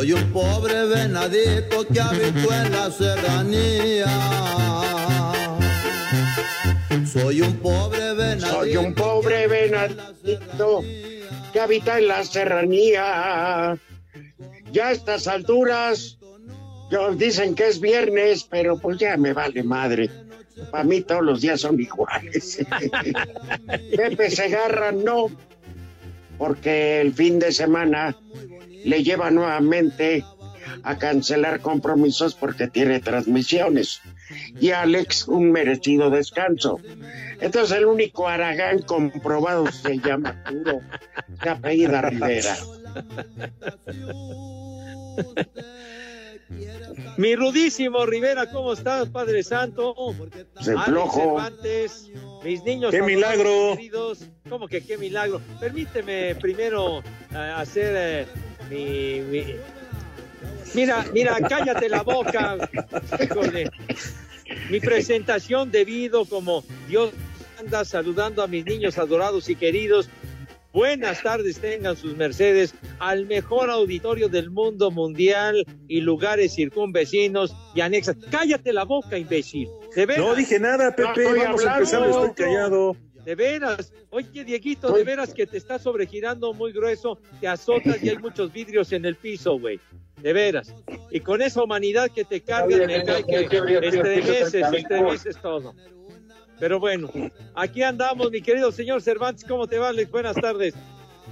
Soy un pobre venadito que habito en la serranía. Soy un pobre venadito. Soy un pobre venadito que habita en la serranía. Ya a estas alturas, yo, dicen que es viernes, pero pues ya me vale madre. Para mí todos los días son iguales. Pepe Segarra no, porque el fin de semana le lleva nuevamente a cancelar compromisos porque tiene transmisiones. Y Alex un merecido descanso. Entonces el único Aragán comprobado se llama Puro, se apellida Rivera. Mi rudísimo Rivera, ¿cómo estás, Padre Santo? Se Alex flojo. Cervantes, mis niños. ¡Qué milagro! queridos. ¿Cómo que qué milagro? Permíteme primero eh, hacer eh, mi, mi- Mira, mira, cállate la boca. Híjole. Mi presentación debido como Dios anda saludando a mis niños adorados y queridos. Buenas tardes, tengan sus mercedes al mejor auditorio del mundo mundial y lugares circunvecinos y anexas. Cállate la boca, imbécil. De No dije nada, Pepe. Vamos a hablando. empezar, estoy callado. De veras. Oye, Dieguito, de veras que te está sobregirando muy grueso, te azotas y hay muchos vidrios en el piso, güey. De veras. Y con esa humanidad que te cargan, me cae que estremeces, estremeces todo. Pero bueno, aquí andamos, mi querido señor Cervantes. ¿Cómo te va, Alex? Buenas tardes.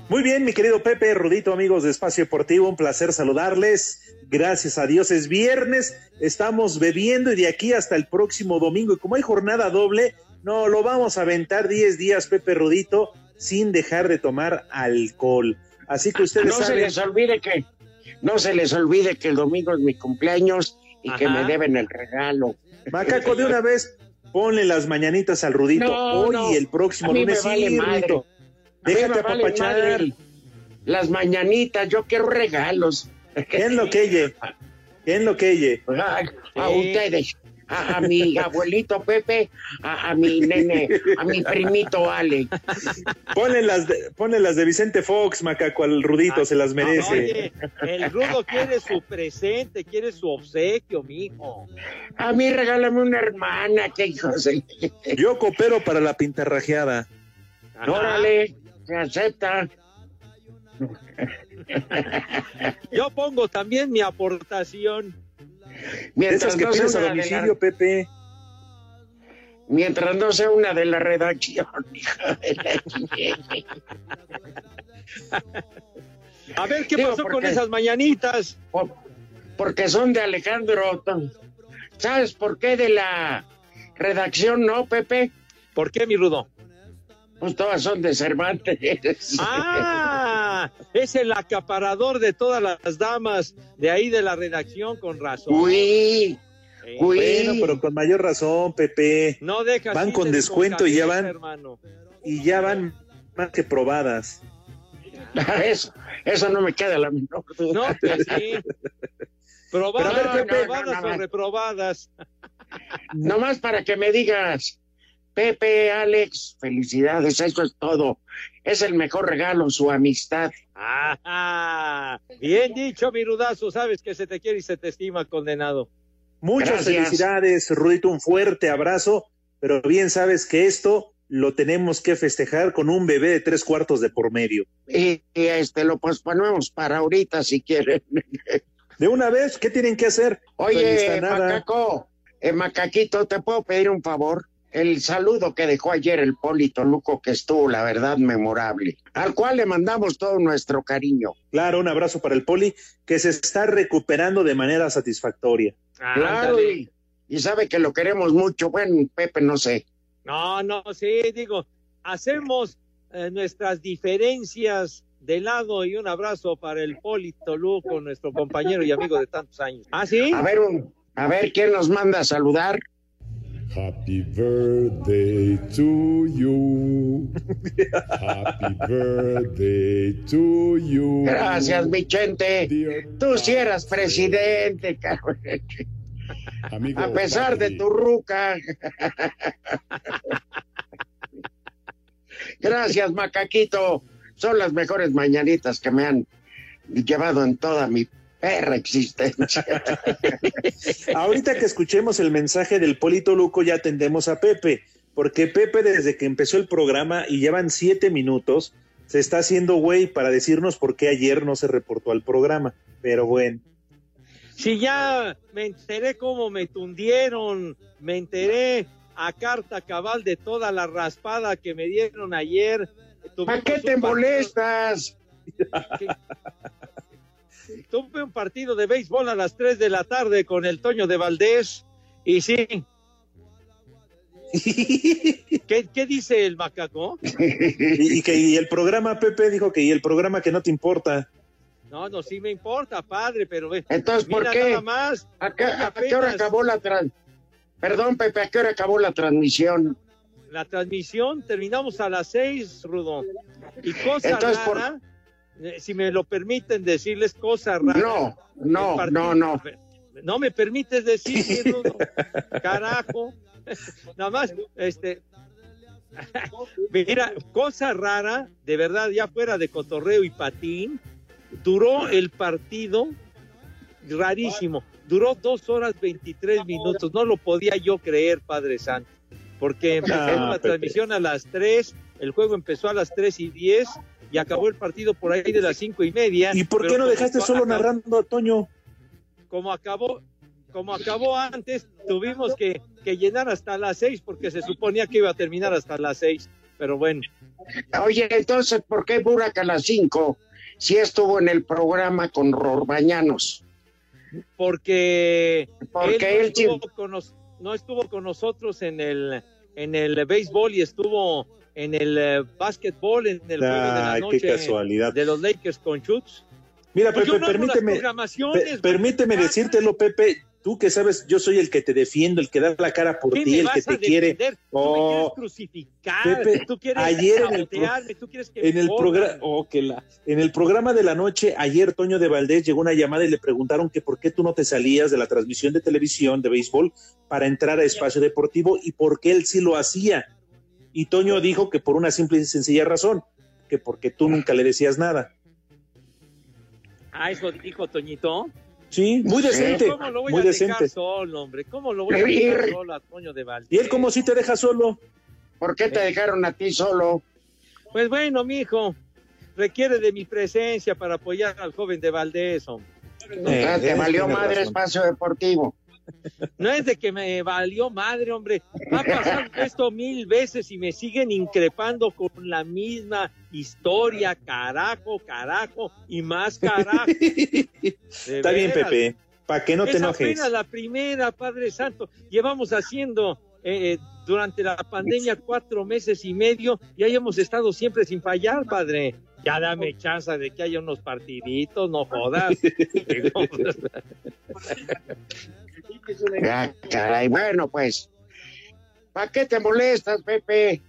Muy bien, mi querido Pepe, Rudito, amigos de Espacio Deportivo, un placer saludarles. Gracias a Dios es viernes, estamos bebiendo y de aquí hasta el próximo domingo. Y como hay jornada doble, no, lo vamos a aventar 10 días, Pepe Rudito, sin dejar de tomar alcohol. Así que ustedes No se saben, les olvide que, no se les olvide que el domingo es mi cumpleaños y que me deben el regalo. Macaco, de una vez, ponle las mañanitas al Rudito. No, Hoy no. y el próximo A mí me lunes, vale sí, madre. Rudito. A mí Déjate vale apapachar. madre Las mañanitas, yo quiero regalos. ¿Quién lo queye? ¿Quién lo queye? A, ustedes, a, a mi abuelito Pepe, a, a mi nene, a mi primito Ale. Ponle las de, ponle las de Vicente Fox, Macaco, al Rudito, se las merece. Oye, el rudo quiere su presente, quiere su obsequio, mijo. A mí regálame una hermana, que hijos. de- Yo coopero para la pintarrajeada. Ajá. Órale, se acepta. Yo pongo también mi aportación. De Mientras esas que no, pides a la, domicilio, Pepe. mientras no sea una de la redacción. hija de la- A ver qué Digo, pasó con esas mañanitas. Por- porque son de Alejandro. ¿Sabes por qué de la redacción no, Pepe? ¿Por qué, mi rudo? Pues todas son de Cervantes. Ah, es el acaparador de todas las damas de ahí de la redacción, con razón. Uy, Eh, uy. Bueno, pero con mayor razón, Pepe. no dejas van con de descuento y ya van. hermano. y ya van más que probadas. Eso, eso no me queda la menor duda. No, pues sí. Probadas, ver, Pepe, probadas no, no, o no. reprobadas. Nomás para que me digas, Pepe, Alex, felicidades, eso es todo. Es el mejor regalo, su amistad. Ah, bien dicho, mi rudazo. Sabes que se te quiere y se te estima, condenado. Muchas Gracias. felicidades, Rudito, un fuerte abrazo, pero bien sabes que esto lo tenemos que festejar con un bebé de tres cuartos de por medio. Y, y, este lo posponemos para ahorita si quieren. De una vez, ¿qué tienen que hacer? Oye, nada. Macaco, eh, Macaquito, ¿te puedo pedir un favor? El saludo que dejó ayer el Polito Luco, que estuvo, la verdad, memorable, al cual le mandamos todo nuestro cariño. Claro, un abrazo para el Poli, que se está recuperando de manera satisfactoria. Claro, y, y sabe que lo queremos mucho. Bueno, Pepe, no sé. No, no, sí, digo, hacemos eh, nuestras diferencias de lado y un abrazo para el Polito Luco, nuestro compañero y amigo de tantos años. ¿Ah, sí? A ver, un- a ver, ¿quién nos manda a saludar? Happy birthday to you. Happy birthday to you. Gracias, Vicente. Tú sí eras presidente, cabrón. Amigo A pesar de tu ruca. Gracias, Macaquito. Son las mejores mañanitas que me han llevado en toda mi perra existencia. Ahorita que escuchemos el mensaje del Polito Luco, ya atendemos a Pepe, porque Pepe desde que empezó el programa y llevan siete minutos, se está haciendo güey para decirnos por qué ayer no se reportó al programa. Pero bueno, Si ya me enteré cómo me tundieron, me enteré a carta cabal de toda la raspada que me dieron ayer. ¿Para qué te molestas? Tuve un partido de béisbol a las 3 de la tarde con el Toño de Valdés y sí. ¿Qué, qué dice el macaco? y, que y el programa, Pepe dijo que y el programa que no te importa. No, no, sí me importa, padre, pero ve. Entonces, ¿por mira qué? nada más. ¿A qué, a qué hora acabó la trans... Perdón, Pepe, ¿a qué hora acabó la transmisión? La transmisión terminamos a las 6, Rudo. Y cosa Entonces, por- rara, eh, si me lo permiten decirles cosa rara. No, no, no, no. No me permites decir, Rudo. Carajo. Nada más, este. Mira, cosa rara, de verdad, ya fuera de cotorreo y patín, duró el partido rarísimo. Duró dos horas 23 minutos. No lo podía yo creer, Padre Santo. Porque empezó Ah, la Pepe. transmisión a las 3, el juego empezó a las 3 y 10 y acabó el partido por ahí de las cinco y media. ¿Y por qué no dejaste acabó- solo narrando a Toño? como acabó como acabó antes, tuvimos que, que llenar hasta las seis porque se suponía que iba a terminar hasta las seis. Pero bueno, Oye, entonces, ¿por qué Burak a las 5 si estuvo en el programa con Rorbañanos? porque Porque él, él, no, estuvo con nos- no estuvo con nosotros en el en el béisbol y estuvo en el eh, básquetbol en el juego de la Ay, noche qué casualidad. de los Lakers con Chutes. Mira, Pues Pepe, no permíteme, pe- permíteme decírtelo, Pepe. Tú que sabes, yo soy el que te defiendo, el que da la cara por ¿Qué ti, el que te quiere. defender? Tú me Oh, quieres crucificar, Pepe, tú quieres ayer en el tú quieres que En me el programa, oh, que la- en el programa de la noche, ayer Toño de Valdés llegó una llamada y le preguntaron que por qué tú no te salías de la transmisión de televisión de béisbol para entrar a Espacio Deportivo y por qué él sí lo hacía. Y Toño dijo que por una simple y sencilla razón, que porque tú nunca le decías nada. Ah, eso dijo Toñito. Sí, muy decente, ¿Cómo lo voy muy a dejar decente. solo, hombre? ¿Cómo lo voy a dejar solo a Toño de Valdés? Y él como si te deja solo. ¿Por qué te dejaron a ti solo? Pues bueno, mijo, requiere de mi presencia para apoyar al joven de Valdés, hombre. Ah, te valió madre espacio deportivo. No es de que me valió madre, hombre. Ha pasado esto mil veces y me siguen increpando con la misma historia, carajo, carajo y más carajo. Está bien. Pepe, para que no te es enojes. apenas la primera, Padre Santo. Llevamos haciendo eh, eh, durante la pandemia cuatro meses y medio y ahí hemos estado siempre sin fallar, Padre. Ya dame chance de que haya unos partiditos, no jodas. Ya, caray, bueno, pues, ¿para qué te molestas, Pepe?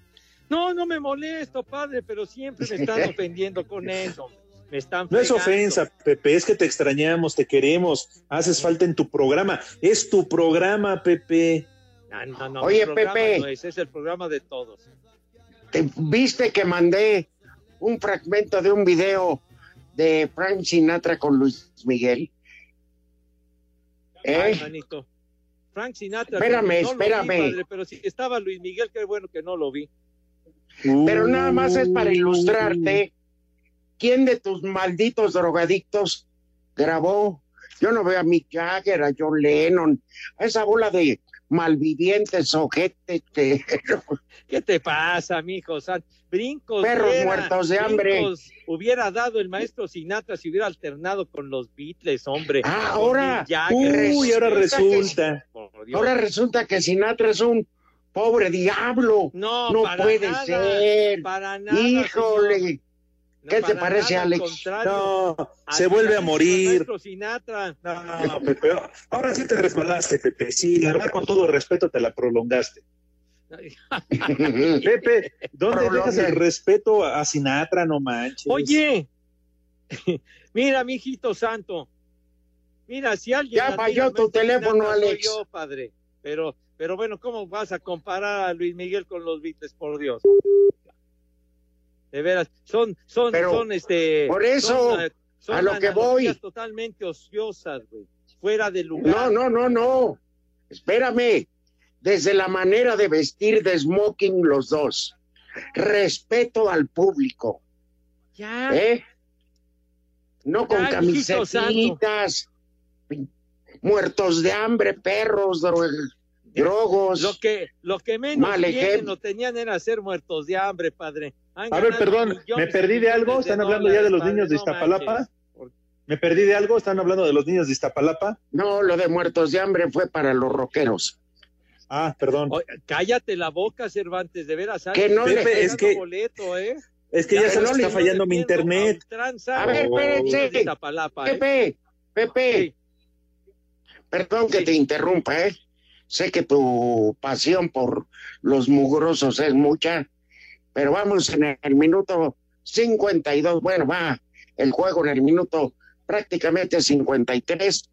No, no me molesto, padre, pero siempre me están ofendiendo con eso. Me están No es ofensa, Pepe, es que te extrañamos, te queremos, haces falta en tu programa. Es tu programa, Pepe. Ah, no, no, Oye, Pepe. no es, es el programa de todos. ¿Te viste que mandé un fragmento de un video de Frank Sinatra con Luis Miguel? Ay, ¿Eh? manito. Frank Sinatra. Espérame, no lo vi, espérame. padre, pero si estaba Luis Miguel, qué bueno que no lo vi. Pero nada más es para ilustrarte quién de tus malditos drogadictos grabó. Yo no veo a Mick Jagger, a John Lennon, a esa bola de malvivientes, ojetes que ¿Qué te pasa, mijo? Brincos. Perros muertos de hambre. Hubiera dado el maestro Sinatra si hubiera alternado con los Beatles, hombre. Ah, ahora. Uy, ahora Resulta Dios. ahora resulta que Sinatra es un pobre diablo. no, no para puede nada, ser. Para nada. Híjole. señor. ¿Qué te parece, nada, Alex? No, se vuelve a morir. Sinatra. No, Pepe, ahora sí te resbalaste, Pepe. Sí, la verdad, con todo respeto, te la prolongaste. Pepe, ¿dónde Prolonga. dejas el respeto a Sinatra? No manches. Oye, mira, mijito santo. Mira, si alguien. Ya falló al tu teléfono, Sinatra, soy Alex. yo, padre. Pero, pero bueno, ¿cómo vas a comparar a Luis Miguel con los Beatles, por Dios? De veras, son, son, Pero, son este. por eso, son, son a lo que voy. totalmente ociosas, güey. Fuera de lugar. No, no, no, no. Espérame. Desde la manera de vestir de smoking los dos. Respeto al público. Ya. ¿Eh? No con mijito camisetitas. Muertos de hambre, perros, dro- drogos. Lo que, lo que menos Mal quieren ejemplo. o tenían era ser muertos de hambre, padre. Han A ver, perdón, ¿me perdí de algo? ¿Están hablando ya de los niños de no Iztapalapa? ¿Me perdí de algo? ¿Están hablando de los niños de Iztapalapa? No, lo de muertos de hambre fue para los rockeros. Ah, perdón. Oye, cállate la boca, Cervantes, de veras. Que no Pepe, le- es que- boleto, ¿eh? Es que ya, Ya, se no está fallando mi internet. a ver, espérense. de Iztapalapa, ¿eh? Pepe, Pepe, Sí. perdón que Sí. te interrumpa, ¿eh? Sé que tu pasión por los mugrosos es mucha, pero vamos en el minuto 52, bueno, va el juego en el minuto prácticamente 53,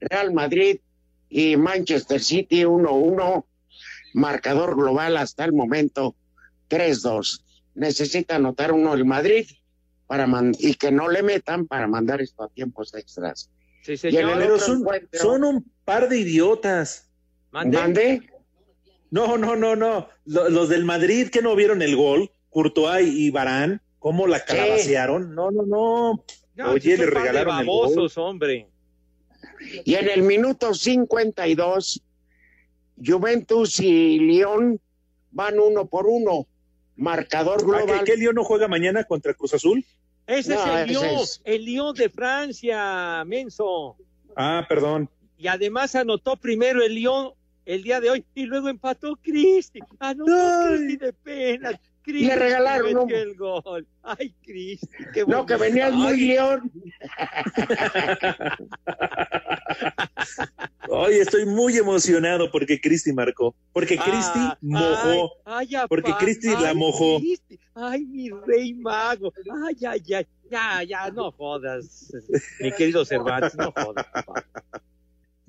Real Madrid y Manchester City 1-1, marcador global hasta el momento 3-2. Necesita anotar uno el Madrid para man- y que no le metan para mandar esto a tiempos extras. Sí, Y en señor. el Pero otro son, encuentro- son un par de idiotas. Mande. ¿Mande? No, no, no, no. Lo- Los del Madrid que no vieron el gol, Courtois y Barán, cómo la calabacearon. No, no, no. No, Oye, le regalaron el gol. babosos, hombre. Y en el minuto 52, Juventus y León van uno por uno. Marcador ¿Ah, global. ¿qué, qué León no juega mañana contra Cruz Azul? Ese No, es el Lyon, es- el Lyon de Francia, menso. Ah, perdón. Y además anotó primero el Lyon el día de hoy y luego empató Cristi. Anotó Ay. Cristi de pena. Cristi Le regalaron metió un- el gol. Ay, Cristi, qué No, que venías muy León. Hoy estoy muy emocionado porque Cristi marcó. Porque Cristi ah, mojó. Ay, ay, Porque Cristi la mojó. Ay, mi rey mago. Ay, ay, ay. Ya, ya, no jodas. Mi querido Cervantes, no jodas. papá.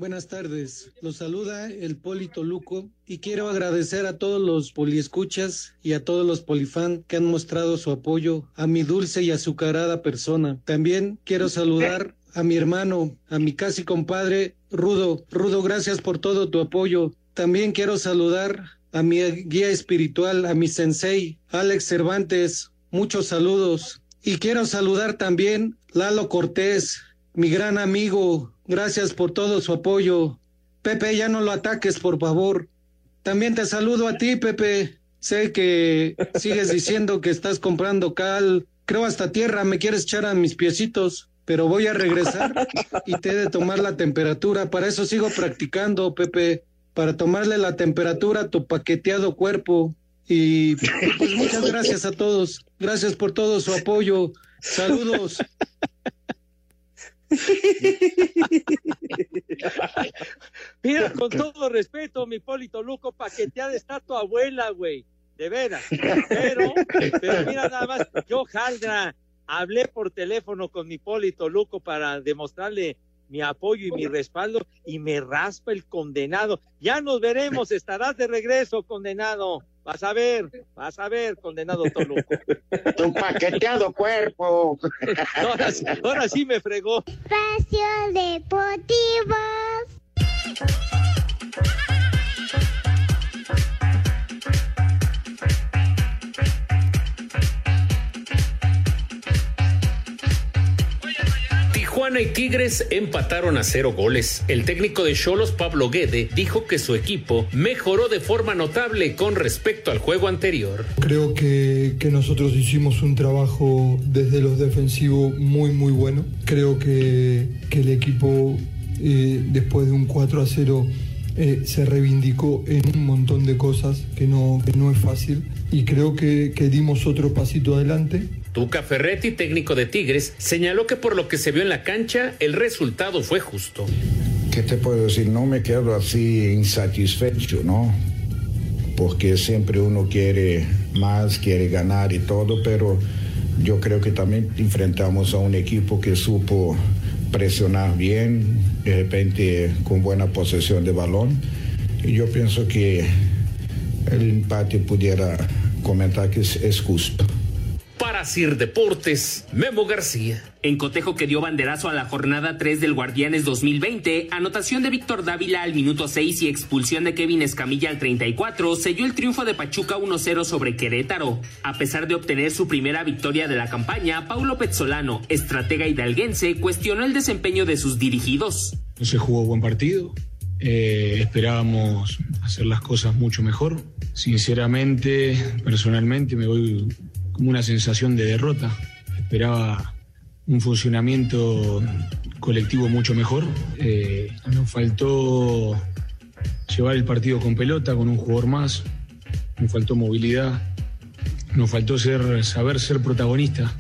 Buenas tardes, los saluda el Polito Luco y quiero agradecer a todos los poliescuchas y a todos los polifan que han mostrado su apoyo a mi dulce y azucarada persona. También quiero saludar a mi hermano, a mi casi compadre Rudo. Rudo, gracias por todo tu apoyo. También quiero saludar a mi guía espiritual, a mi sensei, Alex Cervantes. Muchos saludos. Y quiero saludar también Lalo Cortés, mi gran amigo. Gracias por todo su apoyo. Pepe, ya no lo ataques, por favor. También te saludo a ti, Pepe. Sé que sigues diciendo que estás comprando cal. Creo hasta tierra me quieres echar a mis piecitos, pero voy a regresar y te he de tomar la temperatura. Para eso sigo practicando, Pepe. Para tomarle la temperatura a tu paqueteado cuerpo. Y pues muchas gracias a todos. Gracias por todo su apoyo. Saludos. Mira, con todo respeto, mi Polito Luco, paqueteada está tu abuela, güey. de veras. Pero, pero mira nada más, yo, Jaldra, hablé por teléfono con mi Polito Luco para demostrarle mi apoyo y mi respaldo y me raspa el condenado. Ya nos veremos, estarás de regreso, condenado. Vas a ver, vas a ver, condenado Toluco. Tu paqueteado cuerpo. Ahora, sí- ahora sí me fregó. Espacio Deportivo. Y Tigres empataron a cero goles. El técnico de Cholos, Pablo Guede, dijo que su equipo mejoró de forma notable con respecto al juego anterior. Creo que, que nosotros hicimos un trabajo desde los defensivos muy muy bueno. Creo que, que el equipo eh, después de un 4 a 0 eh, se reivindicó en un montón de cosas que no, que no es fácil y creo que, que dimos otro pasito adelante. Tuca Ferretti, técnico de Tigres, señaló que por lo que se vio en la cancha, el resultado fue justo. ¿Qué te puedo decir? No me quedo así insatisfecho, ¿no? Porque siempre uno quiere más, quiere ganar y todo, pero yo creo que también enfrentamos a un equipo que supo presionar bien, de repente con buena posesión de balón. Y yo pienso que el empate pudiera comentar que es, es justo. Para Sir Deportes, Memo García. En cotejo que dio banderazo a la jornada 3 del Guardianes 2020, anotación de Víctor Dávila al minuto 6 y expulsión de Kevin Escamilla al 34, selló el triunfo de Pachuca 1-0 sobre Querétaro. A pesar de obtener su primera victoria de la campaña, Paulo Pezzolano, estratega hidalguense, cuestionó el desempeño de sus dirigidos. No se jugó buen partido. eh, esperábamos hacer las cosas mucho mejor. Sinceramente, personalmente, me voy como una sensación de derrota. Esperaba un funcionamiento colectivo mucho mejor. Eh, nos faltó llevar el partido con pelota, con un jugador más. Nos faltó movilidad. Nos faltó ser, saber ser protagonista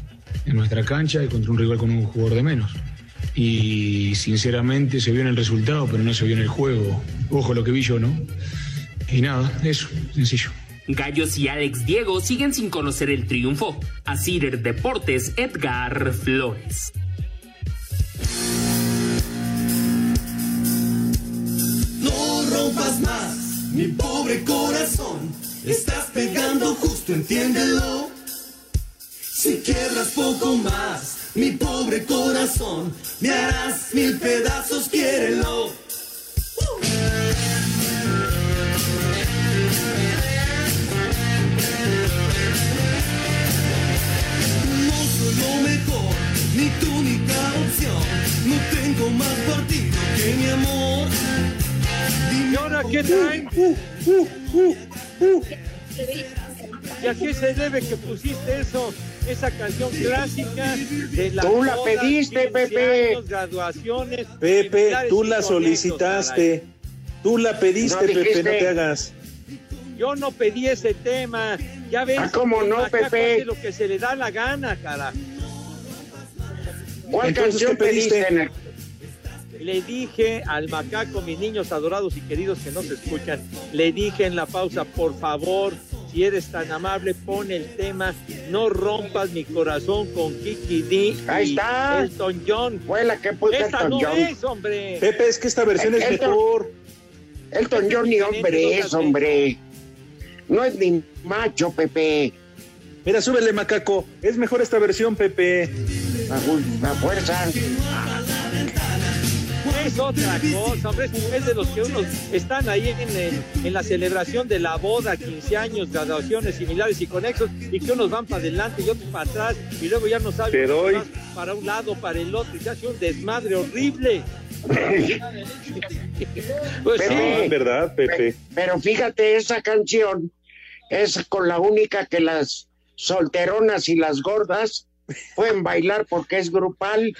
en nuestra cancha y contra un rival con un jugador de menos. Y sinceramente se vio en el resultado, pero no se vio en el juego. Ojo lo que vi yo, ¿no? Y nada, eso, sencillo. Gallos y Alex Diego siguen sin conocer el triunfo. A Cider Deportes, Edgar Flores. No rompas más, mi pobre corazón. Estás pegando justo, entiéndelo. Si quiebras poco más, mi pobre corazón, me harás mil pedazos, quiérelo. Lo mejor, ni tu única opción. No tengo más partido que mi amor. ¿Y ahora qué traen? ¿Y a qué se debe que pusiste eso? Esa canción clásica de la Tú la pediste, Pepe. graduaciones. Pepe, tú la solicitaste. Tú la pediste, No Pepe, no te hagas. Yo no pedí ese tema. Ya ves. Ah, ¿cómo no, Pepe? lo que se le da la gana, cara. ¿Cuál Entonces, canción ¿qué pediste? pediste? en el- Le dije al macaco, mis niños adorados y queridos que no se escuchan, le dije en la pausa, por favor, si eres tan amable, pon el tema No rompas mi corazón con Kiki D Ahí y está. Elton John. Fue la que puso Esta Elton no John. es, hombre. Pepe, es que esta versión es Elton- mejor. Elton John ni hombre es, hombre. No es ni macho, Pepe. Mira, súbele, macaco. Es mejor esta versión, Pepe. A, a fuerza. Es otra cosa, hombre. Es- de los que unos están ahí en, el- en la celebración de la boda, 15 años, graduaciones similares y conexos, y que unos van para adelante y otros para atrás, y luego ya no saben para un lado, para el otro, y se hace un desmadre horrible. pues sí. Pepe. es verdad, Pepe. Pero fíjate, esa canción es con la única que las solteronas y las gordas pueden bailar porque es grupal.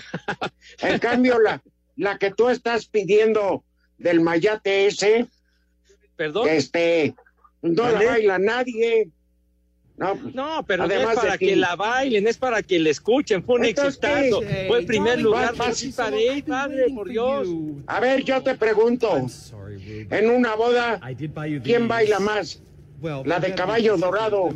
En cambio, la, la que tú estás pidiendo del mayate ese, Perdón. este, no ¿Vale? la baila nadie. No, No, pero no Además es para ti. que la bailen, es para que la escuchen. Fue un exitazo. Fue el primer lugar Vas- de Parade, padre, por Dios. A ver, yo te pregunto, en una boda, ¿quién baila más? La de caballo dorado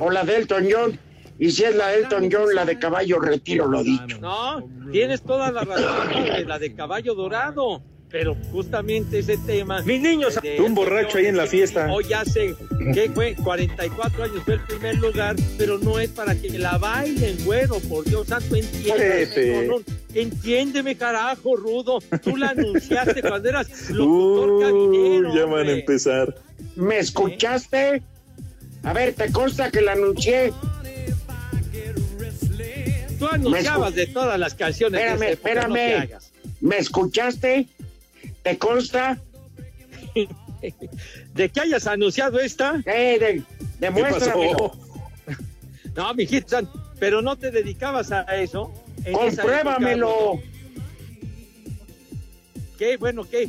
o la de Elton John. Y si es la de Elton John, la de caballo, retiro lo dicho. No, tienes toda la razón, padre, la de caballo dorado. Pero justamente ese tema. Mis niños, de- un borracho ahí en la fiesta. Hoy hace, ¿qué fue? 44 años fue el primer lugar, pero no es para que la bailen, güero, por Dios santo, entiéndeme. No, no, entiéndeme, carajo, rudo. Tú la anunciaste cuando eras locutor Uy, cabinero. ya van a empezar. ¿Me escuchaste? A ver, ¿te consta que la anuncié? Tú anunciabas de todas las canciones. de Espérame, no espérame. hagas. ¿Me escuchaste? ¿Te consta? ¿De que hayas anunciado esta? Eh, de, demuéstramelo. No, mijito, san- pero no te dedicabas a eso. Compruébamelo. ¿Qué? Bueno, ¿qué?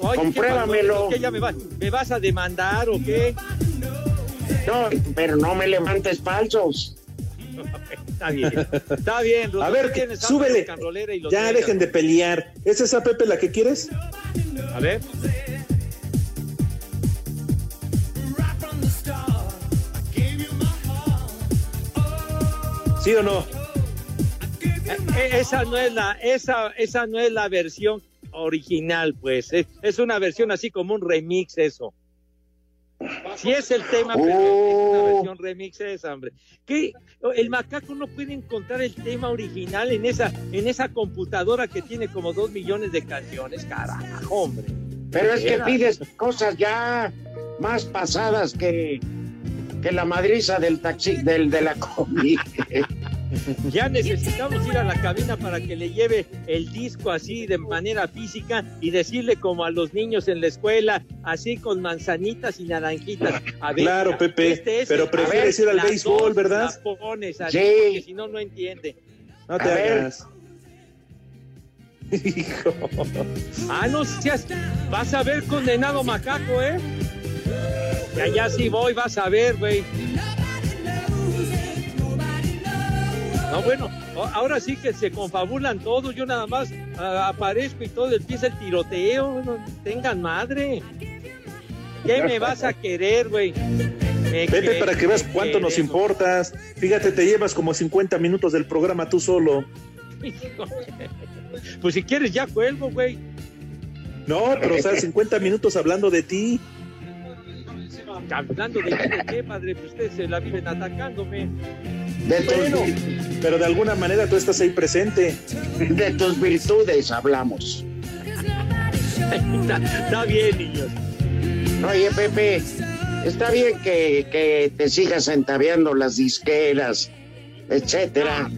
Oye, Compruébamelo. ¿qué, ¿Qué ya me, vas, me vas a demandar o qué? No, pero no me levantes falsos. Está bien, está bien. A ver, súbele. y Ya dejen de pelear. ¿Es esa Pepe la que quieres? A ver. ¿Sí o no? Eh, Esa no es la, esa, esa no es la versión original, pues. Es, es una versión así como un remix eso. Sí es el tema, pero es una versión remix esa, hombre. ¿Qué? El macaco no puede encontrar el tema original en esa, en esa computadora que tiene como dos millones de canciones, carajo, hombre. Pero es que pides cosas ya más pasadas que, que la madriza del taxi, del de la comida. Ya necesitamos ir a la cabina para que le lleve el disco así de manera física y decirle como a los niños en la escuela, así con manzanitas y naranjitas. A ver, Claro, mira, Pepe, este es pero el- prefieres ver, ir al béisbol, ¿verdad? las pones así, Sí. porque si no, no entiende. No te A ver. Hijo. Ah, no seas, vas a ver condenado macaco, ¿eh? Y allá sí voy, vas a ver, güey. No, bueno, a- ahora sí que se confabulan todos, yo nada más ah, aparezco y todo empieza el tiroteo, tengan madre. ¿Qué me vas a querer, güey? Que- para que veas cuánto nos importas. Fíjate, te llevas como 50 minutos del programa tú solo. Pues si quieres ya cuelgo, güey. No, pero o sea, 50 minutos hablando de ti. Hablando de, de qué, padre, pues ustedes se la viven atacándome. De tus, Bueno, pero de alguna manera tú estás ahí presente. de tus virtudes hablamos. está, está bien, niños. Oye, Pepe, está bien que, que te sigas entabeando las disqueras, etcétera.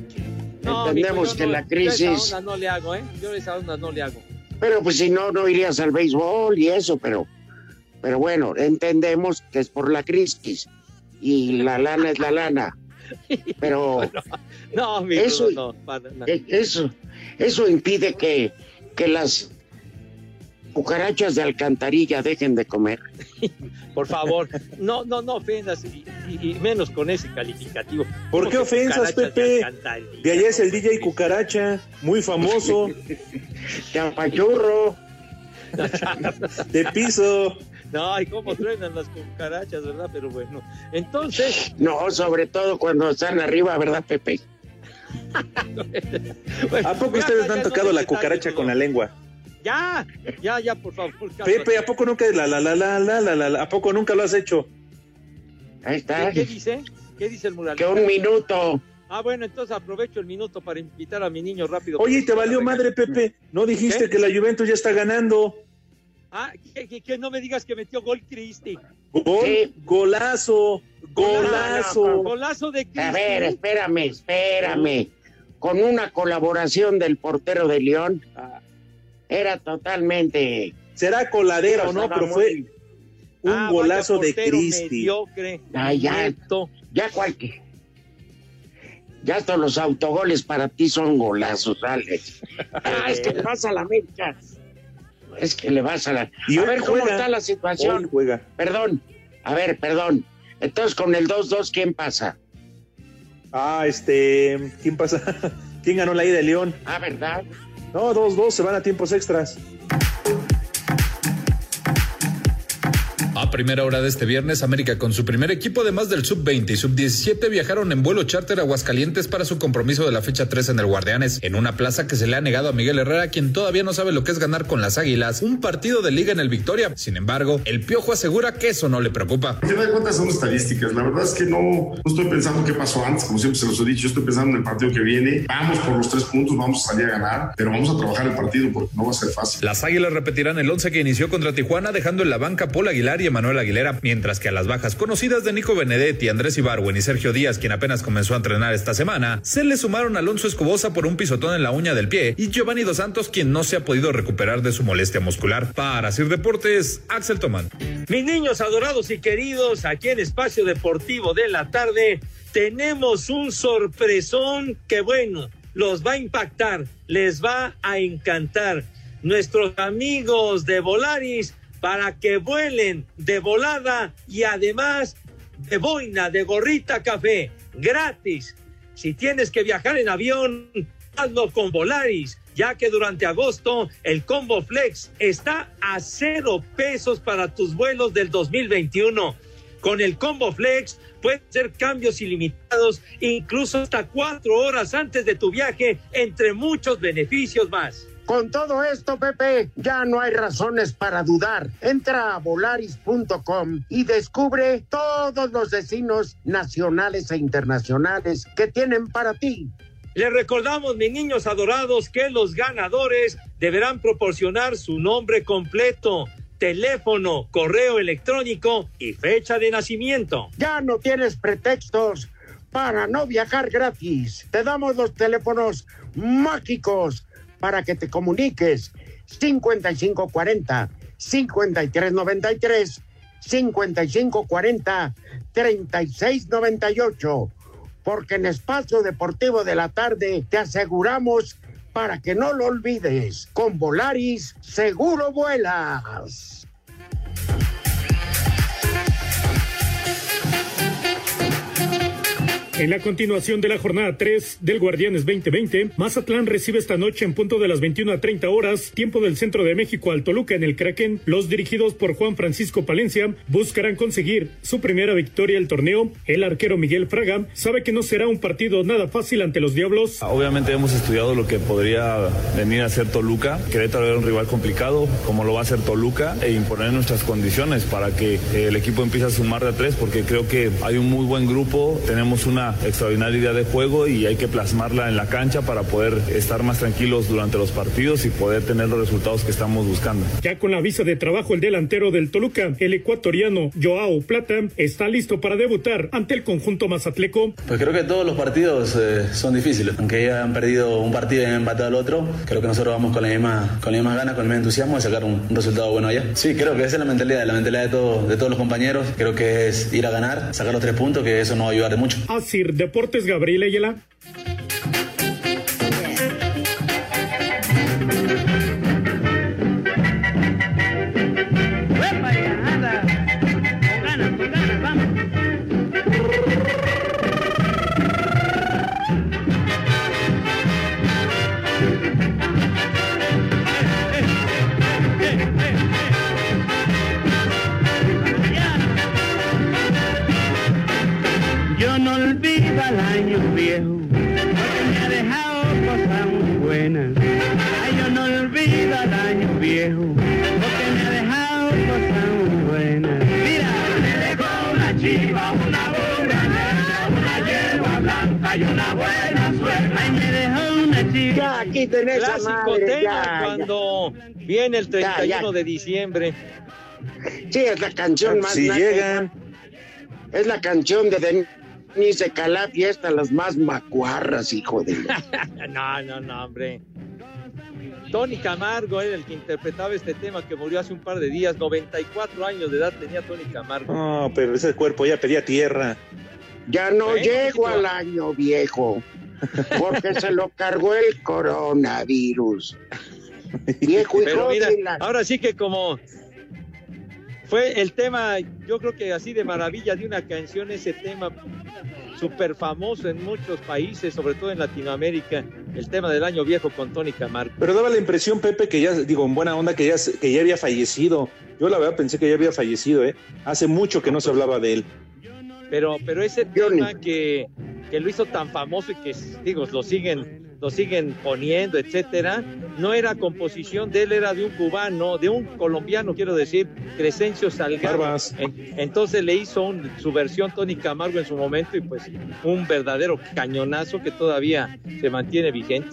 No, Entendemos mijo, que no- la Yo esa crisis, onda no le hago, ¿eh? Yo esa onda no le hago. pero pues si no, no irías al béisbol y eso, pero, pero bueno, entendemos que es por la crisis y la lana es la lana. Pero No, mi Eso- no, nada. eh, eso, eso impide que, que las cucarachas de alcantarilla dejen de comer. Por favor, no, no, no ofendas, y, y- y menos con ese calificativo. ¿Por ¿Cómo qué ofensas, de Pepe? alcantarilla? De allá es el DJ Cucaracha, muy famoso, Te apachurro. de piso. Ay, cómo truenan las cucarachas, ¿verdad? Pero bueno, entonces... No, sobre todo cuando están arriba, ¿verdad, Pepe? ¿A poco ustedes han tocado la cucaracha con la lengua? Ya, ya, ya, por favor. Pepe, ¿a poco nunca la, la, la, la, la, la, ¿a poco nunca lo has hecho? Ahí está. ¿Qué, dice? ¿Qué dice el muralista? Que un minuto. Ah, bueno, entonces aprovecho el minuto para invitar a mi niño rápido. Oye, ¿te valió madre, Pepe? ¿No dijiste que la Juventus ya está ganando? Ah, que, que- que no me digas que metió gol Cristi. Gol, Sí. golazo, golazo. Golazo de Cristi. A ver, espérame, espérame. Con una colaboración del portero de León, era totalmente. Será coladera o no, pero muy- fue un Ah, vaya golazo de Cristi. Ay, ya. Ya cualquier. Ya hasta los autogoles para ti son golazos, Alex. Ah, es que le vas a la América. Es que le vas a la. Y a ver cómo juega. está la Hoy situación. juega. Perdón. A ver, perdón. Entonces, con el 2-2, ¿quién pasa? Ah, este, ¿quién pasa? ¿Quién ganó la ida de León? Ah, ¿verdad? No, 2-2, se van a tiempos extras. A primera hora de este viernes, América con su primer equipo, además del sub-20 y sub-17, viajaron en vuelo charter a Aguascalientes para su compromiso de la fecha 3 en el Guardianes, en una plaza que se le ha negado a Miguel Herrera, quien todavía no sabe lo que es ganar con las Águilas, un partido de liga en el Victoria. Sin embargo, el Piojo asegura que eso no le preocupa. Al final de cuentas son estadísticas. La verdad es que no, no estoy pensando qué pasó antes, como siempre se los he dicho. Yo estoy pensando en el partido que viene. Vamos por los tres puntos, vamos a salir a ganar, pero vamos a trabajar el partido porque no va a ser fácil. Las Águilas repetirán el 11 que inició contra Tijuana, dejando en la banca Paul Aguilar y Emanuel Aguilera, mientras que a las bajas conocidas de Nico Benedetti, Andrés Ibarwen y Sergio Díaz, quien apenas comenzó a entrenar esta semana, se le sumaron Alonso Escobosa por un pisotón en la uña del pie y Giovanni Dos Santos, quien no se ha podido recuperar de su molestia muscular. Para Sir Deportes, Axel Tomán. Mis niños adorados y queridos, aquí en Espacio Deportivo de la Tarde, tenemos un sorpresón que, bueno, los va a impactar, les va a encantar. Nuestros amigos de Volaris para que vuelen de volada y además de boina, de gorrita café, gratis. Si tienes que viajar en avión, hazlo con Volaris, ya que durante agosto el Combo Flex está a cero pesos para tus vuelos del 2021. Con el Combo Flex puedes hacer cambios ilimitados, incluso hasta cuatro horas antes de tu viaje, entre muchos beneficios más. Con todo esto, Pepe, ya no hay razones para dudar. Entra a volaris.com y descubre todos los destinos nacionales e internacionales que tienen para ti. Les recordamos, mis niños adorados, que los ganadores deberán proporcionar su nombre completo, teléfono, correo electrónico y fecha de nacimiento. Ya no tienes pretextos para no viajar gratis. Te damos los teléfonos mágicos para que te comuniques. 5540 5393 5540 3698 porque en Espacio Deportivo de la Tarde te aseguramos para que no lo olvides. Con Volaris seguro vuelas En la continuación de la jornada 3 del Guardianes 2020, Mazatlán recibe esta noche en punto de las 21 a 30 horas, tiempo del centro de México al Toluca en el Kraken. Los dirigidos por Juan Francisco Palencia buscarán conseguir su primera victoria del torneo. El arquero Miguel Fraga sabe que no será un partido nada fácil ante los Diablos. Obviamente hemos estudiado lo que podría venir a ser Toluca. Querétaro era un rival complicado, como lo va a ser Toluca, e imponer nuestras condiciones para que el equipo empiece a sumar de a tres, porque creo que hay un muy buen grupo, tenemos una extraordinaria idea de juego y hay que plasmarla en la cancha para poder estar más tranquilos durante los partidos y poder tener los resultados que estamos buscando. Ya con la visa de trabajo, el delantero del Toluca, el ecuatoriano Joao Plata, está listo para debutar ante el conjunto mazatleco. Pues creo que todos los partidos eh, son difíciles, aunque ya han perdido un partido y han empatado el otro, creo que nosotros vamos con la misma, con la misma ganas, con el mismo entusiasmo de sacar un, un resultado bueno allá. Sí, creo que esa es la mentalidad, la mentalidad de, todo, de todos los compañeros, creo que es ir a ganar, sacar los tres puntos, que eso nos va a ayudar de mucho. Así Deportes Gabriel Ayala. Chiva. Ya, aquí tenés a Clásico madre, tema ya, ya. cuando viene el 31 Ya, ya. de diciembre. Sí, es la canción más Si llegan. Es la canción de Denise Calaf y esta las más macuarras, hijo de... no, no, no, hombre. Tony Camargo era el que interpretaba este tema que murió hace un par de días. 94 años de edad tenía Tony Camargo. No, pero ese cuerpo ya pedía tierra. Ya no Bueno, llego al año viejo, porque se lo cargó el coronavirus. Viejo y Pero mira, la- ahora sí que como Fue el tema, yo creo que así de maravilla de una canción, ese tema súper famoso en muchos países, sobre todo en Latinoamérica, el tema del año viejo con Tony Camargo. Pero daba la impresión, Pepe, que ya, digo, en buena onda, que ya, que ya había fallecido. Yo la verdad pensé que ya había fallecido, ¿eh? Hace mucho que no se hablaba de él. Pero, pero ese tema que, que lo hizo tan famoso y que, digo, lo siguen lo siguen poniendo, etcétera, no era composición de él, era de un cubano, de un colombiano, quiero decir, Crescencio Salgado. En- entonces le hizo un- su versión Tony Camargo en su momento y pues un verdadero cañonazo que todavía se mantiene vigente.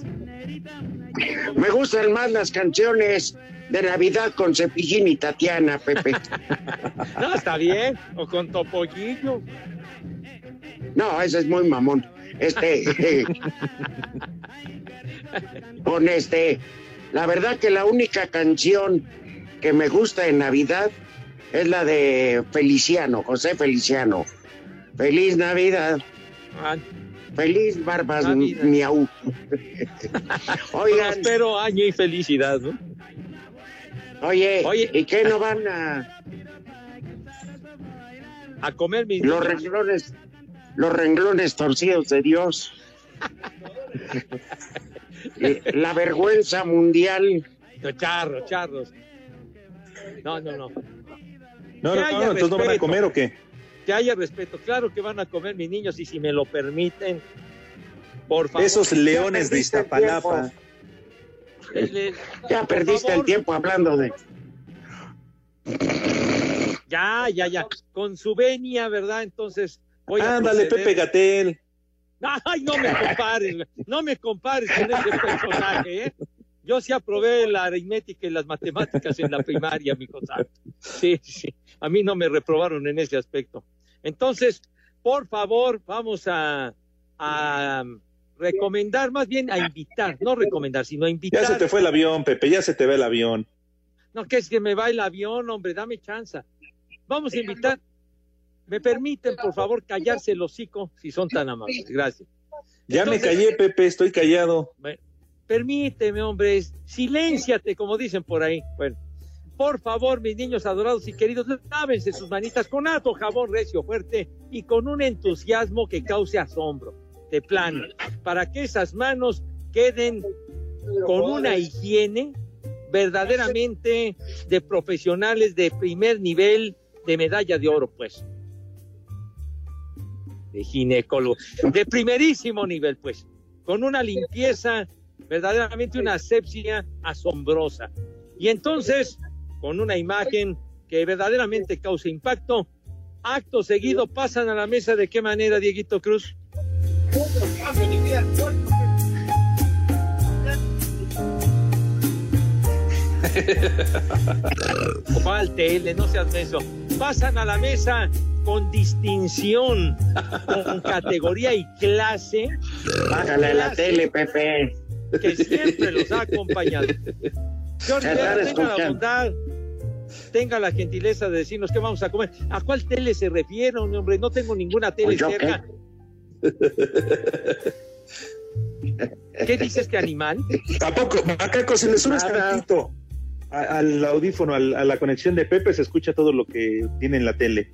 Me gustan más las canciones de Navidad con Cepillín y Tatiana, Pepe. No, está bien, o con Topollillo. No, ese es muy mamón. Este. con este. La verdad que la única canción que me gusta en Navidad es la de Feliciano, José Feliciano. Feliz Navidad. Ah, Feliz Barbas Navidad. Miau. Oigan, Prospero año y felicidad, ¿no? oye, Oye. ¿y qué no van a A comer mis los renglones, los renglones torcidos de Dios? Eh, La vergüenza mundial. No, charros, charros. No, no, no. No, no, no, entonces no van a comer o qué? Que haya respeto. Claro que van a comer mis niños y si me lo permiten, por favor. Esos leones de Iztapalapa. Le- le- Ya perdiste favor. el tiempo hablando de. Ya, ya, ya. Con su venia, ¿verdad? Entonces voy a Ándale, proceder. Pepe Gatel. Ay, no me compares, no me compares con ese personaje, ¿eh? Yo sí aprobé la aritmética y las matemáticas en la primaria, mi santo. Sí, sí. A mí no me reprobaron en ese aspecto. Entonces, por favor, vamos a, a recomendar, más bien a invitar, no recomendar, sino a invitar. Ya se te fue el avión, Pepe, ya se te ve el avión. No, que es que me va el avión, hombre, dame chance. Vamos a invitar. ¿Me permiten, por favor, callarse el hocico si son tan amables? Gracias. Ya me callé, Pepe, estoy callado. Bueno, permíteme, hombre, silénciate, como dicen por ahí. Bueno, por favor, mis niños adorados y queridos, lávense sus manitas con alto jabón recio fuerte y con un entusiasmo que cause asombro, de plano, para que esas manos queden con una higiene verdaderamente de profesionales de primer nivel de medalla de oro, pues. Ginecólogo, de primerísimo nivel, pues, con una limpieza, verdaderamente una asepsia asombrosa. Y entonces, con una imagen que verdaderamente causa impacto, acto seguido pasan a la mesa de qué manera, Dieguito Cruz. ¿Cuál tele? No seas menso. Pasan a la mesa con distinción, con categoría y clase. Bájale la tele, Pepe. Que siempre los ha acompañado. Está tenga la bondad, tenga la gentileza de decirnos qué vamos a comer. ¿A cuál tele se refiere, hombre? No tengo ninguna tele Pues cerca. ¿Qué dice este animal? Tampoco, acá se le sube Nada. A- al audífono, al- a la conexión de Pepe, se escucha todo lo que tiene en la tele.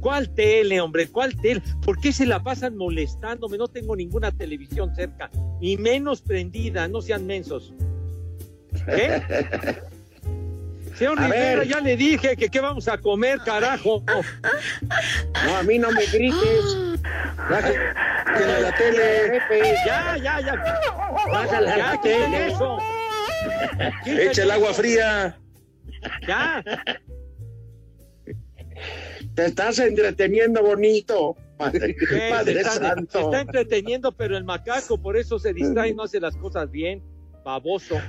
¿Cuál tele, hombre? ¿Cuál tele? ¿Por qué se la pasan molestándome? No tengo ninguna televisión cerca, y menos prendida, no sean mensos. ¿Eh? Señor A Rivera, ver. ya le dije que qué vamos a comer, carajo. No, a mí no me grites. Tiene la tele. Ya, ya, ya. Bájale la tele. eso. Echa el agua fría. Ya. Te estás entreteniendo bonito. Padre. Se está, se Santo. está entreteniendo, pero el macaco por eso se distrae y no hace las cosas bien. Baboso.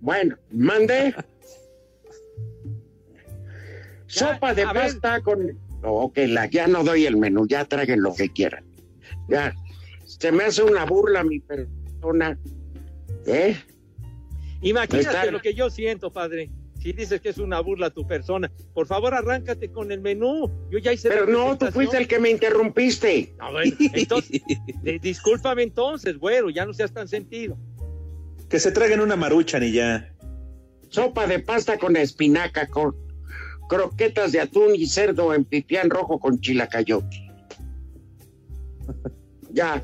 Bueno, mandé. Sopa de ver. pasta con. Que la, ya no doy el menú, ya traigan lo que quieran. Ya. Se me hace una burla mi persona. ¿Eh? Imagínate lo que yo siento, padre. Si dices que es una burla tu persona, por favor arráncate con el menú. Yo ya hice Pero la no, tú fuiste el que me interrumpiste. Ah, bueno, entonces, di- discúlpame entonces, güero, ya no seas tan sentido. Que se traigan una maruchan y ya. Sopa de pasta con espinaca con, croquetas de atún y cerdo en pipián rojo con chilacayote. Ya,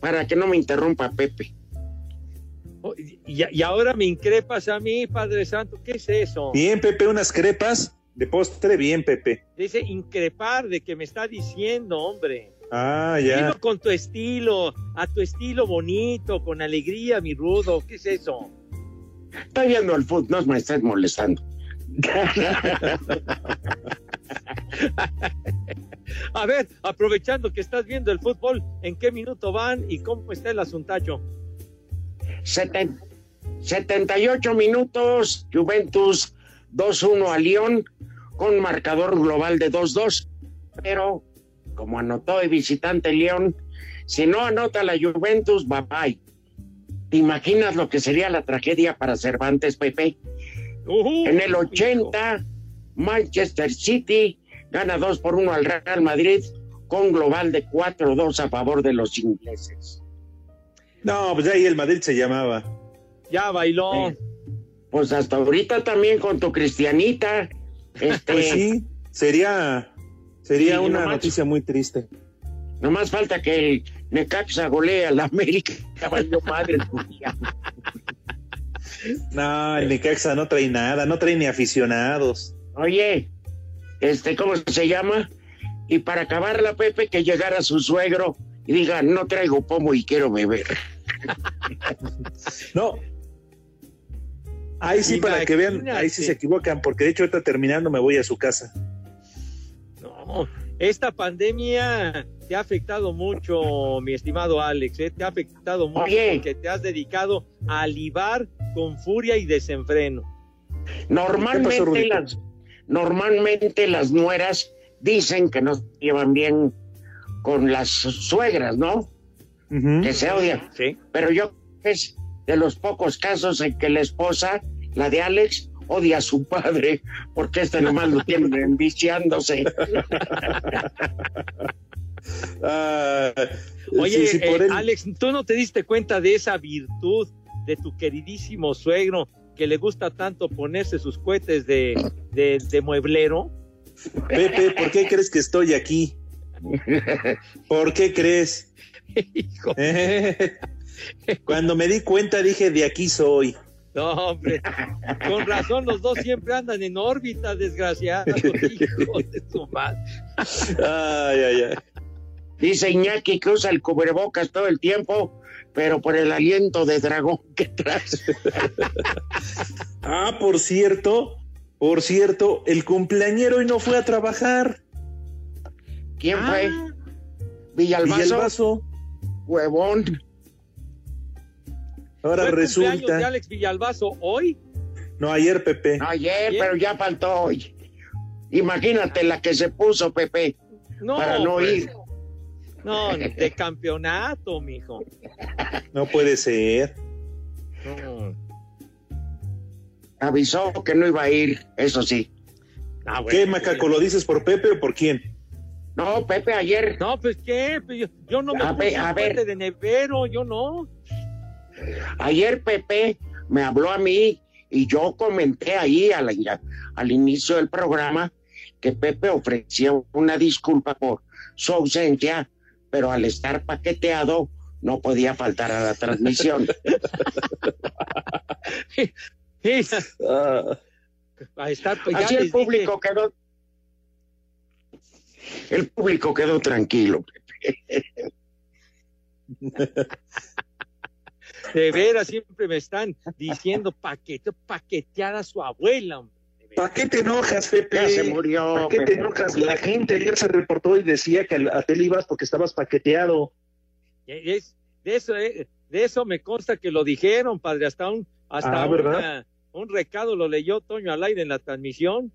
para que no me interrumpa Pepe. Oh, y, y ahora me increpas a mí, Padre Santo. ¿Qué es eso? Bien, Pepe, unas crepas de postre, bien, Pepe. Dice increpar de que me está diciendo, hombre. Ah, ya. Dilo con tu estilo, a tu estilo bonito, con alegría, mi rudo. ¿Qué es eso? Estoy viendo el fútbol, no me estés molestando. A ver, aprovechando que estás viendo el fútbol, ¿en qué minuto van y cómo está el asuntacho? Seten- 78 minutos, Juventus 2-1 a Lyon con marcador global de 2-2. Pero como anotó el visitante Lyon, si no anota la Juventus, bye bye. ¿Te imaginas lo que sería la tragedia para Cervantes, Pepe? en el 80, Manchester City gana 2 por 1 al Real Madrid con global de 4-2 a favor de los ingleses. No, pues ahí el Madrid se llamaba. Ya bailó. Pues hasta ahorita también con tu cristianita. Este, Pues sí, sería, sería Sí, una nomás- noticia muy triste. Nomás falta que el Necaxa golee a la América. Ya valió madre. No, el Necaxa no trae nada, no trae ni aficionados. Oye, este, ¿cómo se llama? Y para acabarla, Pepe, que llegara su suegro y diga, no traigo pomo y quiero beber. No. Ahí sí, para que vean, ahí sí se equivocan, porque de hecho ahorita terminando me voy a su casa. No, esta pandemia te ha afectado mucho, mi estimado Alex, ¿eh? te ha afectado mucho Oye. porque te has dedicado a libar con furia y desenfreno. Normalmente las, normalmente las nueras dicen que no se llevan bien con las suegras, ¿no? Que se odian. Pero yo es de los pocos casos en que la esposa, la de Alex, odia a su padre, porque este nomás lo tiene enviciándose. Ah, Oye, sí, sí, por eh, él- Alex, ¿tú no te diste cuenta de esa virtud de tu queridísimo suegro que le gusta tanto ponerse sus cohetes de, de, de mueblero? Pepe, ¿por qué crees que estoy aquí? ¿Por qué crees? Eh, Cuando me di cuenta dije, de aquí soy. No, hombre, con razón los dos siempre andan en órbita, desgraciados, hijo de su madre. Ay, ay, ay. Dice Iñaki que usa el cubrebocas todo el tiempo, pero por el aliento de dragón que traes. Ah, por cierto, por cierto, el cumpleañero hoy no fue a trabajar. ¿Quién fue? Villalbazo. Villalbazo. Huevón. Ahora ¿Fue cumpleaños de resulta. Alex Villalbazo hoy? No, ayer, Pepe. Ayer, pero ya faltó hoy. Imagínate la que se puso, Pepe, No, para no pues, ir. No, de campeonato, mijo. No puede ser. No. Avisó que no iba a ir, eso sí. Ah, ¿Qué, Macaco? ¿Lo dices por Pepe o por quién? No, Pepe, ayer. No, pues qué, Pues yo, yo no me A puse a ver. de nevero, yo no. Ayer Pepe me habló a mí y yo comenté ahí al inicio del programa que Pepe ofrecía una disculpa por su ausencia, pero al estar paqueteado no podía faltar a la transmisión. A estar, pues, Así el público quedó. El público quedó tranquilo. De veras, siempre me están diciendo paquete, paquetear a su abuela. hombre. ¿Para qué te enojas, Pepe? Ya se murió, ¿Para qué te enojas? La gente ayer se reportó y decía que a tele ibas porque estabas paqueteado. Es- de, eso, eh, de eso me consta que lo dijeron, padre. Hasta un, hasta Ah, un recado lo leyó Toño al aire en la transmisión,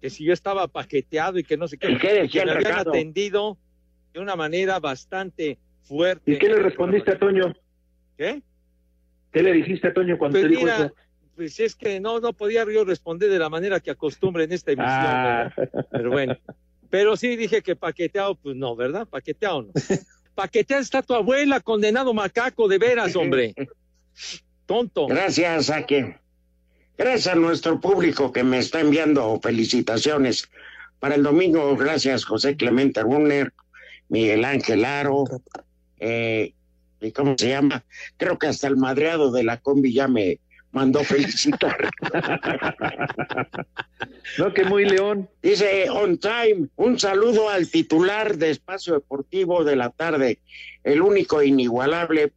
que si yo estaba paqueteado y que no sé qué, ¿Y qué decía que me habían atendido de una manera bastante fuerte. ¿Y qué le respondiste a Toño? ¿Qué? ¿Qué le dijiste a Toño cuando Pues te dijo mira, eso? pues es que no, no podía yo responder de la manera que acostumbra en esta emisión. Ah. Pero bueno, pero sí dije que paqueteado, pues no, ¿verdad? Paqueteado no. Paqueteado está tu abuela, condenado macaco, de veras, hombre. Tonto. Gracias a que Gracias a nuestro público que me está enviando felicitaciones. Para el domingo, gracias José Clemente Brunner, Miguel Ángel Aro, eh, ¿y cómo se llama? Creo que hasta el madreado de la combi ya me mandó felicitar. no, que muy león. Dice On Time, un saludo al titular de Espacio Deportivo de la tarde, el único e inigualable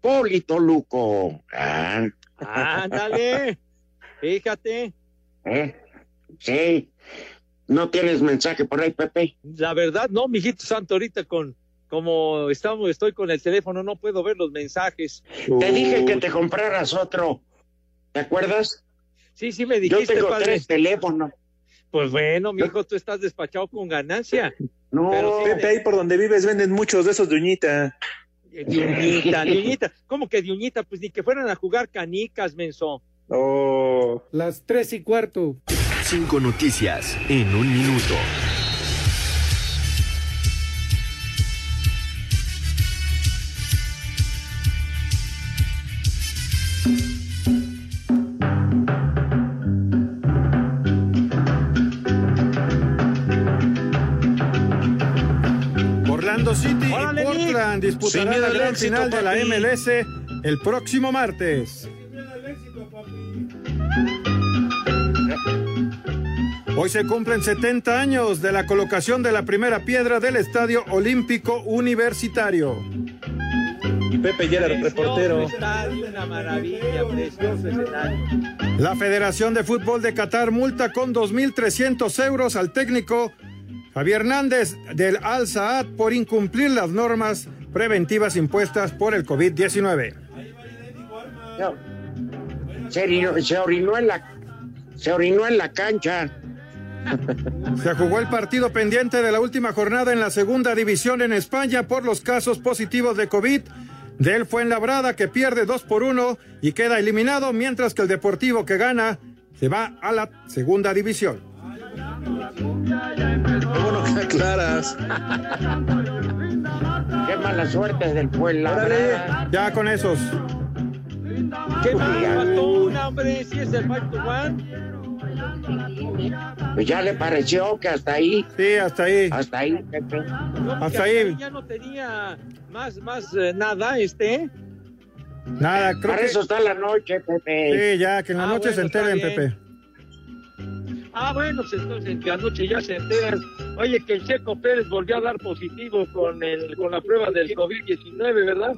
Polito Luco. Ah. Fíjate. ¿Eh? Sí. ¿No tienes mensaje por ahí, Pepe? La verdad, no, mijito santo, ahorita con como estamos, estoy con el teléfono, no puedo ver los mensajes. Te dije que te compraras otro. ¿Te acuerdas? Sí, sí me dijiste, Yo tengo padre. tres teléfonos. Pues bueno, mijo, tú estás despachado con ganancia. No, Pero sí, Pepe, ahí por donde vives venden muchos de esos de uñita. De uñita, de uñita. ¿Cómo que de uñita? Pues ni que fueran a jugar canicas, menso. Oh. Las tres y cuarto. Cinco noticias en un minuto. Orlando City y Portland disputarán miedo la gran final de la. MLS el próximo martes. Hoy se cumplen 70 años de la colocación de la primera piedra del Estadio Olímpico Universitario. Y Pepe ya era reportero. Precioso estadio, una maravilla, precioso escenario. La Federación de Fútbol de Qatar multa con 2.300 euros al técnico Javier Hernández del Al Saad por incumplir las normas preventivas impuestas por el COVID-19. No. Se, orinó, se orinó en la se orinó en la cancha. Se jugó el partido pendiente de la última jornada en la segunda división en España por los casos positivos de COVID del Fuenlabrada que pierde 2 por 1 y queda eliminado, mientras que el Deportivo que gana se va a la segunda división. Bueno que aclaras. Qué mala suerte del Fuenlabrada. Ya con esos. ¿Qué? Faltó una, hombre, si es el to one. Pues ya le pareció que hasta ahí. Sí, hasta ahí. Hasta ahí, Pepe. No, Hasta ahí. Ya no tenía más, más eh, nada, este. Nada, creo Para que. eso está la noche, Pepe. Sí, ya, que en la Ah, noche se bueno, enteren. Pepe. Ah, bueno, pues entonces que anoche ya se enteran. Oye, que el Checo Pérez volvió a dar positivo con el con la prueba del COVID-19, ¿verdad?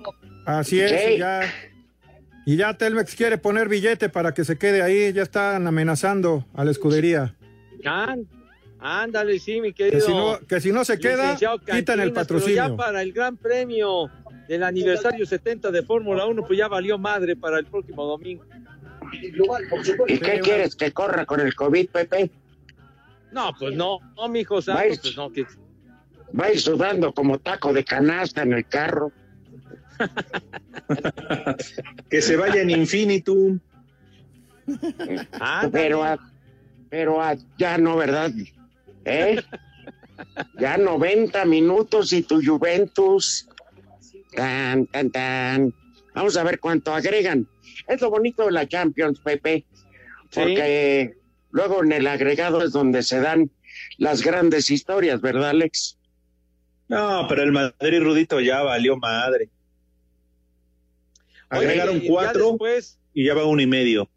Así es, Sí. ya. Y ya Telmex quiere poner billete para que se quede ahí, ya están amenazando a la escudería. Ándale, sí, mi Que querido. si no, que si no se queda, licenciado quitan el Cantinas, pero patrocinio. ya para el Gran Premio del aniversario 70 de Fórmula 1, pues ya valió madre para el próximo domingo. ¿Y qué quieres que corra con el COVID, Pepe? No, pues no, no, mi hijo santo, Vais. pues no, que Va a ir sudando como taco de canasta en el carro. Que se vaya en infinitum. Ah, pero a- pero a- ya no, ¿verdad? ¿Eh? Ya 90 minutos y tu Juventus. Tan, tan, tan. Vamos a ver cuánto agregan. Es lo bonito de la Champions, Pepe. Porque luego en el agregado es donde se dan las grandes historias, ¿verdad, Alex? No, pero el Madrid Rudito ya valió madre. Agregaron Oye, ya cuatro después- y ya va uno y medio.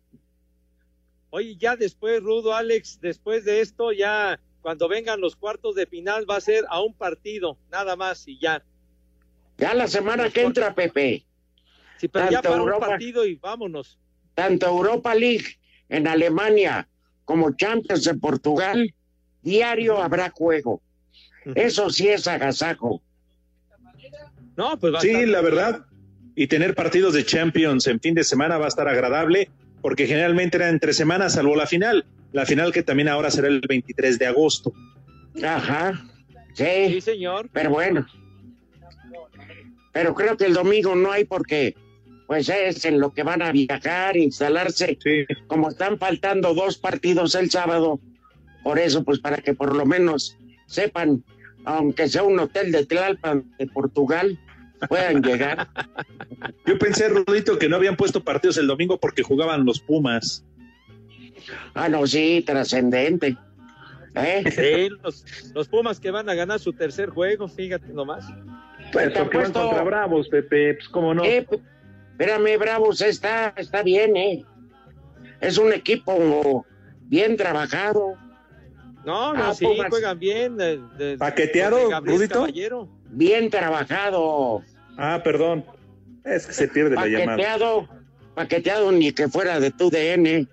Oye, ya después, Rudo, Alex, después de esto, ya cuando vengan los cuartos de final va a ser a un partido, nada más y ya. Ya la semana que entra, Pepe. Sí, pero ya Tanto para un Europa- partido y vámonos. tanto Europa League en Alemania como Champions en Portugal, diario habrá juego. Eso sí es agasajo. No, pues va a Sí, estar- la verdad. Y tener partidos de Champions en fin de semana va a estar agradable, porque generalmente era entre semanas, salvo la final. La final que también ahora será el 23 de agosto. Ajá. Sí. Sí, señor. Pero bueno. Pero creo que el domingo no hay porque pues es en lo que van a viajar, instalarse. Como están faltando dos partidos el sábado, por eso pues para que por lo menos sepan, aunque sea un hotel de Tlalpan de Portugal, puedan llegar. Yo pensé, Rudito, que no habían puesto partidos el domingo porque jugaban los Pumas. Ah, no, sí, trascendente. ¿Eh? Sí, los, los Pumas que van a ganar su tercer juego, fíjate nomás. Pues porque van contra Bravos, Pepe, pues cómo no. Eh, espérame, Bravos, está, está bien, ¿eh? Es un equipo bien trabajado. No, no, Ah, sí, Pumas. juegan bien. de- de- ¿Paqueteado, Rudito? Caballero. Bien trabajado. Ah, perdón. Es que se pierde la llamada. Paqueteado, paqueteado ni que fuera de tu DN.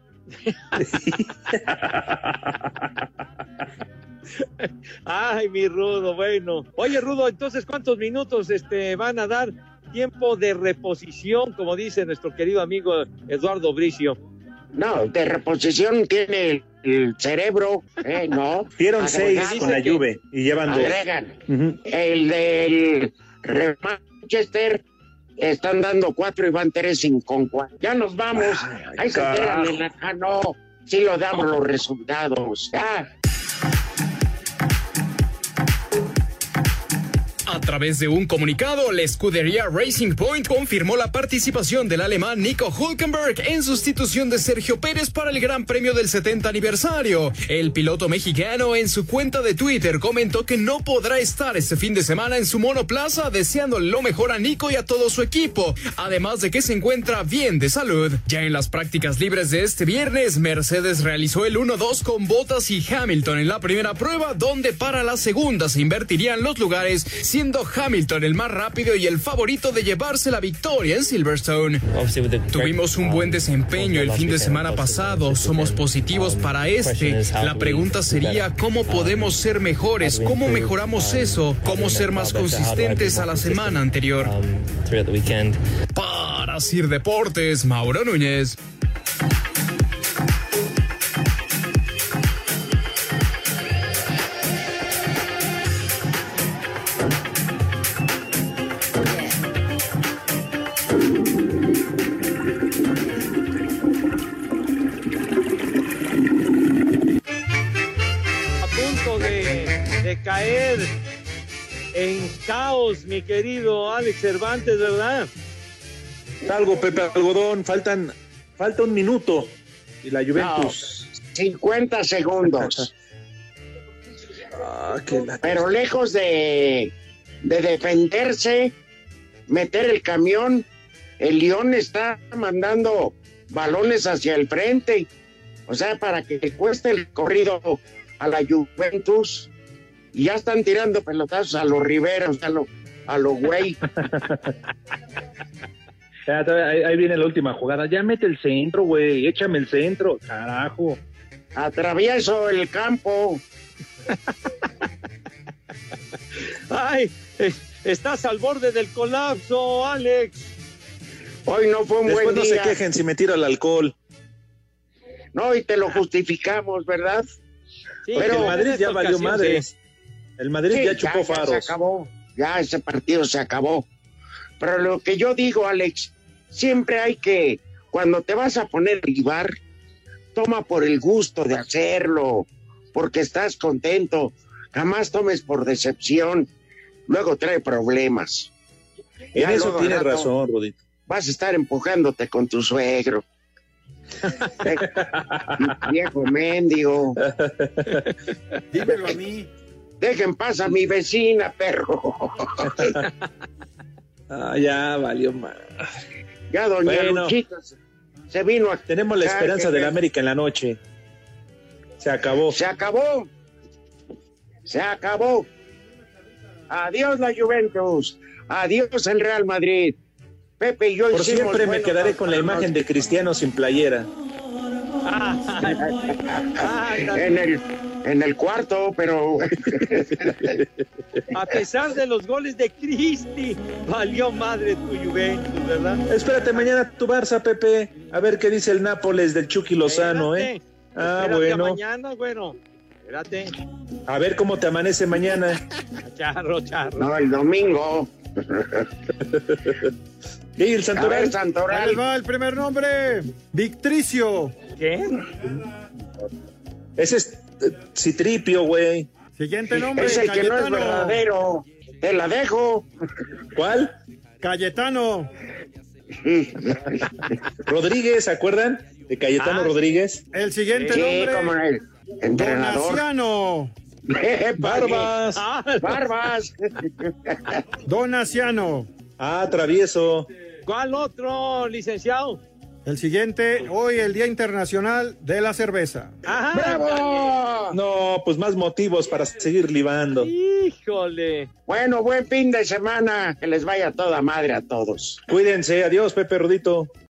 Ay, mi Rudo, bueno. Oye, Rudo, entonces, ¿cuántos minutos este, van a dar tiempo de reposición, como dice nuestro querido amigo Eduardo Bricio? No, de reposición tiene el, el cerebro, ¿eh? No. Dieron seis con la Juve y llevan dos. Agregan. El del Re- Manchester están dando cuatro y van tres sin con cuatro. Ya nos vamos. Ahí se enteran en la- Ah, no. Sí lo damos los resultados. Ya. Través de un comunicado, la escudería Racing Point confirmó la participación del alemán Nico Hulkenberg en sustitución de Sergio Pérez para el Gran Premio del 70 aniversario. El piloto mexicano en su cuenta de Twitter comentó que no podrá estar este fin de semana en su monoplaza, deseándole lo mejor a Nico y a todo su equipo, además de que se encuentra bien de salud. Ya en las prácticas libres de este viernes, Mercedes realizó el 1-2 con Bottas y Hamilton en la primera prueba, donde para la segunda se invertirían los lugares, siendo Hamilton el más rápido y el favorito de llevarse la victoria en Silverstone. Tuvimos un buen desempeño el fin de semana pasado, somos positivos para este. La pregunta sería cómo podemos ser mejores, cómo mejoramos eso, cómo ser más consistentes a la semana anterior. Para Sir Deportes, Mauro Núñez. Caer en caos, mi querido Alex Cervantes, ¿verdad? Algo, Pepe Algodón, faltan, falta un minuto. Y la Juventus. 50 segundos. Ah, qué Pero lejos de, de defenderse, meter el camión, el León está mandando balones hacia el frente. O sea, para que le cueste el corrido a la Juventus. Y ya están tirando pelotazos a los Riveros, a los a lo güey. Ahí, ahí viene la última jugada. Ya mete el centro, güey. Échame el centro. Carajo. Atravieso el campo. Ay, eh, estás al borde del colapso, Alex. Hoy no fue un Después buen no día. se quejen si me tiro al alcohol. No, y te lo justificamos, ¿verdad? Sí, Pero- el Madrid ya valió madres. sí. El Madrid Sí, ya chupó se faros. acabó. Ya ese partido se acabó. Pero lo que yo digo, Alex, siempre hay que, cuando te vas a poner a libar, toma por el gusto de hacerlo, porque estás contento. Jamás tomes por decepción. Luego trae problemas. En Ya eso tienes rato razón, Rodito. Vas a estar empujándote con tu suegro. Viejo mendigo. Dímelo a mí. Dejen paz a mi vecina, perro. Ah, ya valió más. Ya doña Bueno. Luchita se- se vino a... Tenemos la esperanza que- del América en la noche. Se acabó. Se acabó. Se acabó. Adiós la Juventus. Adiós el Real Madrid. Pepe y yo Por siempre me quedaré con la imagen de Cristiano sin playera. en el en el cuarto, pero A pesar de los goles de Cristi, valió madre tu Juventus, ¿verdad? Espérate mañana tu Barça, Pepe. A ver qué dice el Nápoles del Chucky Lozano, ¿eh? Ah, Espérate a bueno. mañana, bueno. Espérate. A ver cómo te amanece mañana. Charro, charro. no el domingo. ¿Y el A ver, Santoral? Ahí les Santoral. va el primer nombre. Victricio. ¿Qué? Ese es Citripio, güey. Siguiente nombre. Es el que no es Cayetano. verdadero. Te la dejo. ¿Cuál? Cayetano. Rodríguez, ¿se acuerdan? de Cayetano Ah, Rodríguez. El siguiente Sí, nombre. como el entrenador. Donaciano. Barbas. Ah, Barbas. Donaciano. Ah, travieso. ¿Cuál otro, licenciado? El siguiente, hoy el Día Internacional de la Cerveza. Ajá. ¡Bravo! No, pues más motivos para seguir libando. Híjole. Bueno, buen fin de semana. Que les vaya toda madre a todos. Cuídense. Adiós, Pepe Rudito.